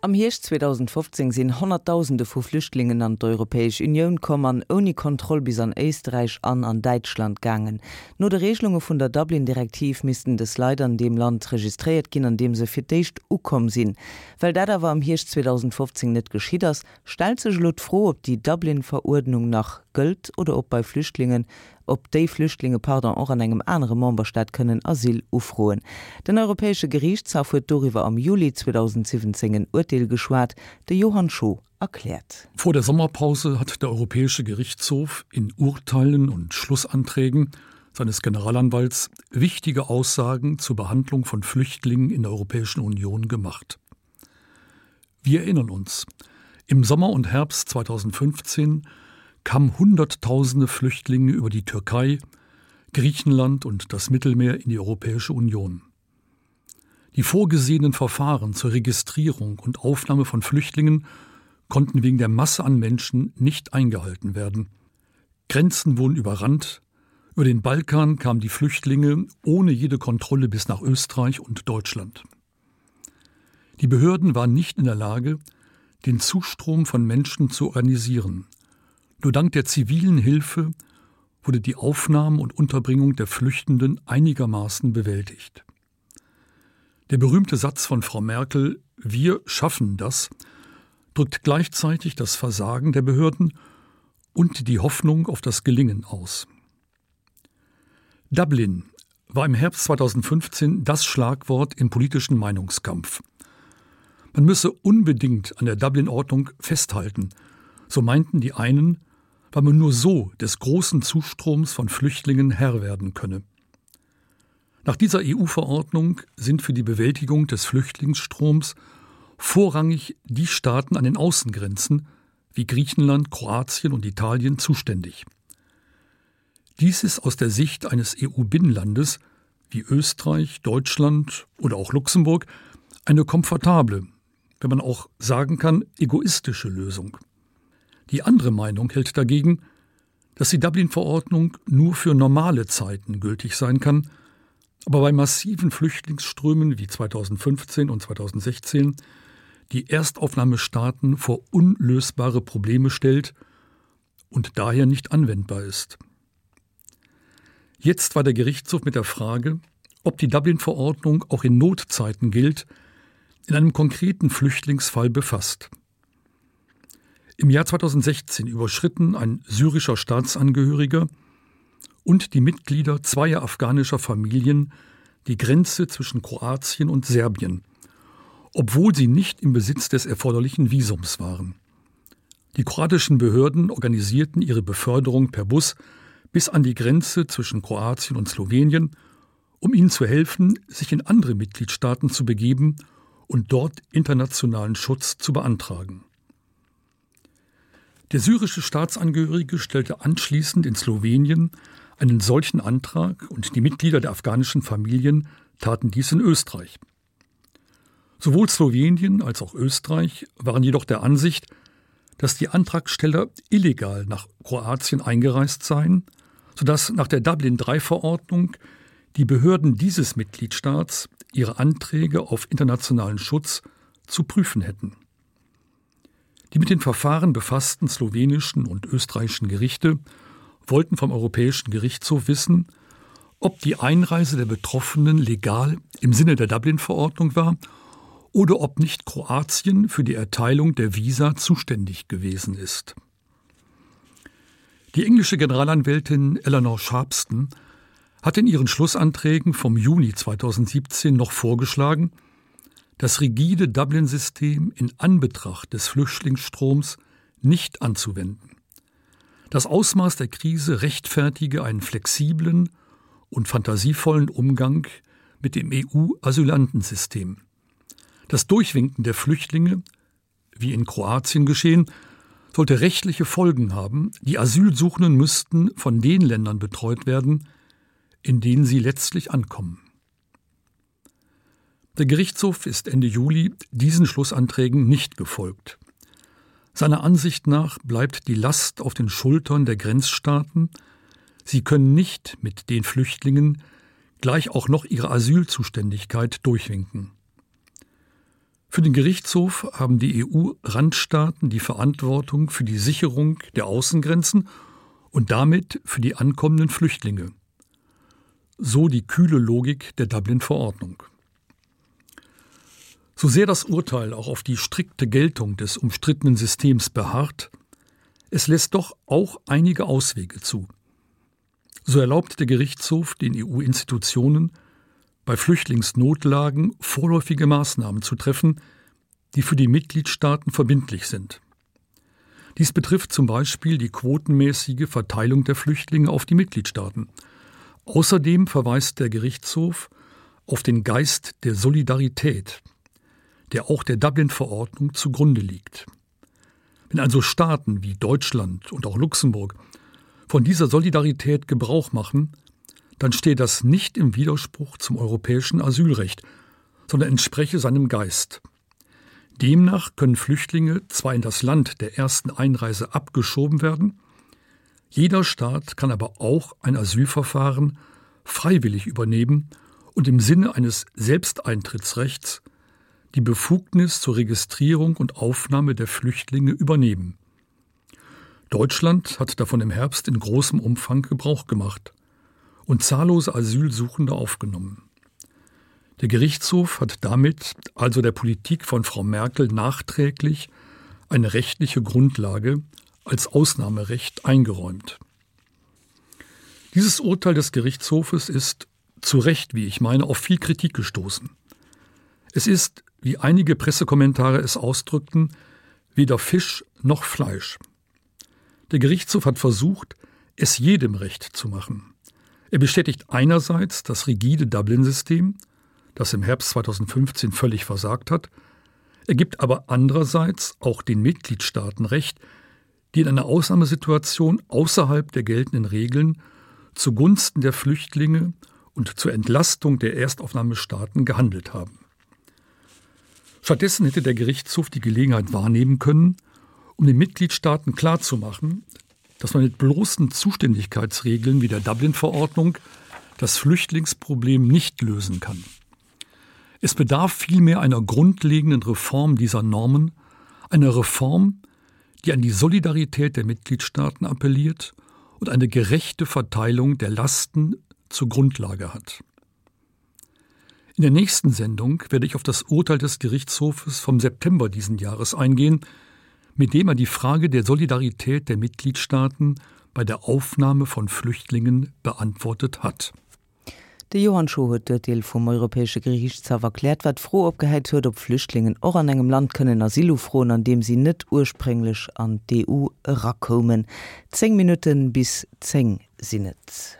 Am Hirsch 2015 sinn Hunderttausende vu Flüchtlingen an d'Europäesch Union kommen oni Kontroll bis an Eestreich an an Deutschland gangen. No de Regelunge vun der Dublin-Direktiv misisten des Leider an dem Land registriert ginn an dem se fir deicht ukom sinn. Well dat war am Hirsch 2015 net geschieders, stel sech lot froh, ob die Dublin-Verordnung nach Göld oder ob bei Flüchtlingen ob de Flüchtlinge Pardon auch an engem andere Mombastadt können Asyl ufroen. Den Europäische Gerichtshof huet darüber am Juli 2017 Urteil geschwarrt, der Johann Scho erklärt. Vor der Sommerpause hat der Europäische Gerichtshof in Urteilen und Schlussanträgen seines Generalanwalts wichtige Aussagen zur Behandlung von Flüchtlingen in der Europäischen Union gemacht. Wir erinnern uns, im Sommer und Herbst 2015 kamen Hunderttausende Flüchtlinge über die Türkei, Griechenland und das Mittelmeer in die Europäische Union. Die vorgesehenen Verfahren zur Registrierung und Aufnahme von Flüchtlingen konnten wegen der Masse an Menschen nicht eingehalten werden. Grenzen wurden überrannt, über den Balkan kamen die Flüchtlinge ohne jede Kontrolle bis nach Österreich und Deutschland. Die Behörden waren nicht in der Lage, den Zustrom von Menschen zu organisieren, nur dank der zivilen Hilfe wurde die Aufnahme und Unterbringung der Flüchtenden einigermaßen bewältigt. Der berühmte Satz von Frau Merkel „Wir schaffen das drückt gleichzeitig das Versagen der Behörden und die Hoffnung auf das Gelingen aus. Dublin war im Herbst 2015 das Schlagwort im politischen Meinungskampf. Man müsse unbedingt an der Dublin-Ordnung festhalten, so meinten die einen, weil man nur so des großen Zustroms von Flüchtlingen Herr werden könne. Nach dieser EU-Verordnung sind für die Bewältigung des Flüchtlingsstroms vorrangig die Staaten an den Außengrenzen wie Griechenland, Kroatien und Italien zuständig. Dies ist aus der Sicht eines EU-Binnenlandes wie Österreich, Deutschland oder auch Luxemburg eine komfortable, wenn man auch sagen kann, egoistische Lösung. Die andere Meinung hält dagegen, dass die Dublin-Verordnung nur für normale Zeiten gültig sein kann, aber bei massiven Flüchtlingsströmen wie 2015 und 2016 die Erstaufnahmestaaten vor unlösbare Probleme stellt und daher nicht anwendbar ist. Jetzt war der Gerichtshof mit der Frage, ob die Dublin-Verordnung auch in Notzeiten gilt, in einem konkreten Flüchtlingsfall befasst. Im Jahr 2016 überschritten ein syrischer Staatsangehöriger und die Mitglieder zweier afghanischer Familien die Grenze zwischen Kroatien und Serbien, obwohl sie nicht im Besitz des erforderlichen Visums waren. Die kroatischen Behörden organisierten ihre Beförderung per Bus bis an die Grenze zwischen Kroatien und Slowenien, um ihnen zu helfen, sich in andere Mitgliedstaaten zu begeben und dort internationalen Schutz zu beantragen. Der syrische Staatsangehörige stellte anschließend in Slowenien einen solchen Antrag und die Mitglieder der afghanischen Familien taten dies in Österreich. Sowohl Slowenien als auch Österreich waren jedoch der Ansicht, dass die Antragsteller illegal nach Kroatien eingereist seien, so dass nach der Dublin III Verordnung die Behörden dieses Mitgliedstaats ihre Anträge auf internationalen Schutz zu prüfen hätten. Die mit den Verfahren befassten slowenischen und österreichischen Gerichte wollten vom Europäischen Gerichtshof wissen, ob die Einreise der Betroffenen legal im Sinne der Dublin-Verordnung war oder ob nicht Kroatien für die Erteilung der Visa zuständig gewesen ist. Die englische Generalanwältin Eleanor Sharpston hat in ihren Schlussanträgen vom Juni 2017 noch vorgeschlagen, das rigide Dublin-System in Anbetracht des Flüchtlingsstroms nicht anzuwenden. Das Ausmaß der Krise rechtfertige einen flexiblen und fantasievollen Umgang mit dem EU-Asylantensystem. Das Durchwinken der Flüchtlinge, wie in Kroatien geschehen, sollte rechtliche Folgen haben, die Asylsuchenden müssten von den Ländern betreut werden, in denen sie letztlich ankommen. Der Gerichtshof ist Ende Juli diesen Schlussanträgen nicht gefolgt. Seiner Ansicht nach bleibt die Last auf den Schultern der Grenzstaaten. Sie können nicht mit den Flüchtlingen gleich auch noch ihre Asylzuständigkeit durchwinken. Für den Gerichtshof haben die EU-Randstaaten die Verantwortung für die Sicherung der Außengrenzen und damit für die ankommenden Flüchtlinge. So die kühle Logik der Dublin-Verordnung. So sehr das Urteil auch auf die strikte Geltung des umstrittenen Systems beharrt, es lässt doch auch einige Auswege zu. So erlaubt der Gerichtshof den EU-Institutionen, bei Flüchtlingsnotlagen vorläufige Maßnahmen zu treffen, die für die Mitgliedstaaten verbindlich sind. Dies betrifft zum Beispiel die quotenmäßige Verteilung der Flüchtlinge auf die Mitgliedstaaten. Außerdem verweist der Gerichtshof auf den Geist der Solidarität, der auch der Dublin-Verordnung zugrunde liegt. Wenn also Staaten wie Deutschland und auch Luxemburg von dieser Solidarität Gebrauch machen, dann steht das nicht im Widerspruch zum europäischen Asylrecht, sondern entspreche seinem Geist. Demnach können Flüchtlinge zwar in das Land der ersten Einreise abgeschoben werden, jeder Staat kann aber auch ein Asylverfahren freiwillig übernehmen und im Sinne eines Selbsteintrittsrechts die Befugnis zur Registrierung und Aufnahme der Flüchtlinge übernehmen. Deutschland hat davon im Herbst in großem Umfang Gebrauch gemacht und zahllose Asylsuchende aufgenommen. Der Gerichtshof hat damit also der Politik von Frau Merkel nachträglich eine rechtliche Grundlage als Ausnahmerecht eingeräumt. Dieses Urteil des Gerichtshofes ist zu Recht, wie ich meine, auf viel Kritik gestoßen. Es ist, wie einige Pressekommentare es ausdrückten, weder Fisch noch Fleisch. Der Gerichtshof hat versucht, es jedem recht zu machen. Er bestätigt einerseits das rigide Dublin-System, das im Herbst 2015 völlig versagt hat, er gibt aber andererseits auch den Mitgliedstaaten recht, die in einer Ausnahmesituation außerhalb der geltenden Regeln zugunsten der Flüchtlinge und zur Entlastung der Erstaufnahmestaaten gehandelt haben. Stattdessen hätte der Gerichtshof die Gelegenheit wahrnehmen können, um den Mitgliedstaaten klarzumachen, dass man mit bloßen Zuständigkeitsregeln wie der Dublin-Verordnung das Flüchtlingsproblem nicht lösen kann. Es bedarf vielmehr einer grundlegenden Reform dieser Normen, einer Reform, die an die Solidarität der Mitgliedstaaten appelliert und eine gerechte Verteilung der Lasten zur Grundlage hat. In der nächsten Sendung werde ich auf das Urteil des Gerichtshofes vom September diesen Jahres eingehen, mit dem er die Frage der Solidarität der Mitgliedstaaten bei der Aufnahme von Flüchtlingen beantwortet hat. De Johann Scho huet der Deel vum Europäesche Gerichtshaw erklärt wat froh opgeheit huet op Flüchtlingen or an engem Land kënnen Asilofroen, an dem sie net ursprünglich an DU rakommen. Zeng Minuten bis zeng sinnet.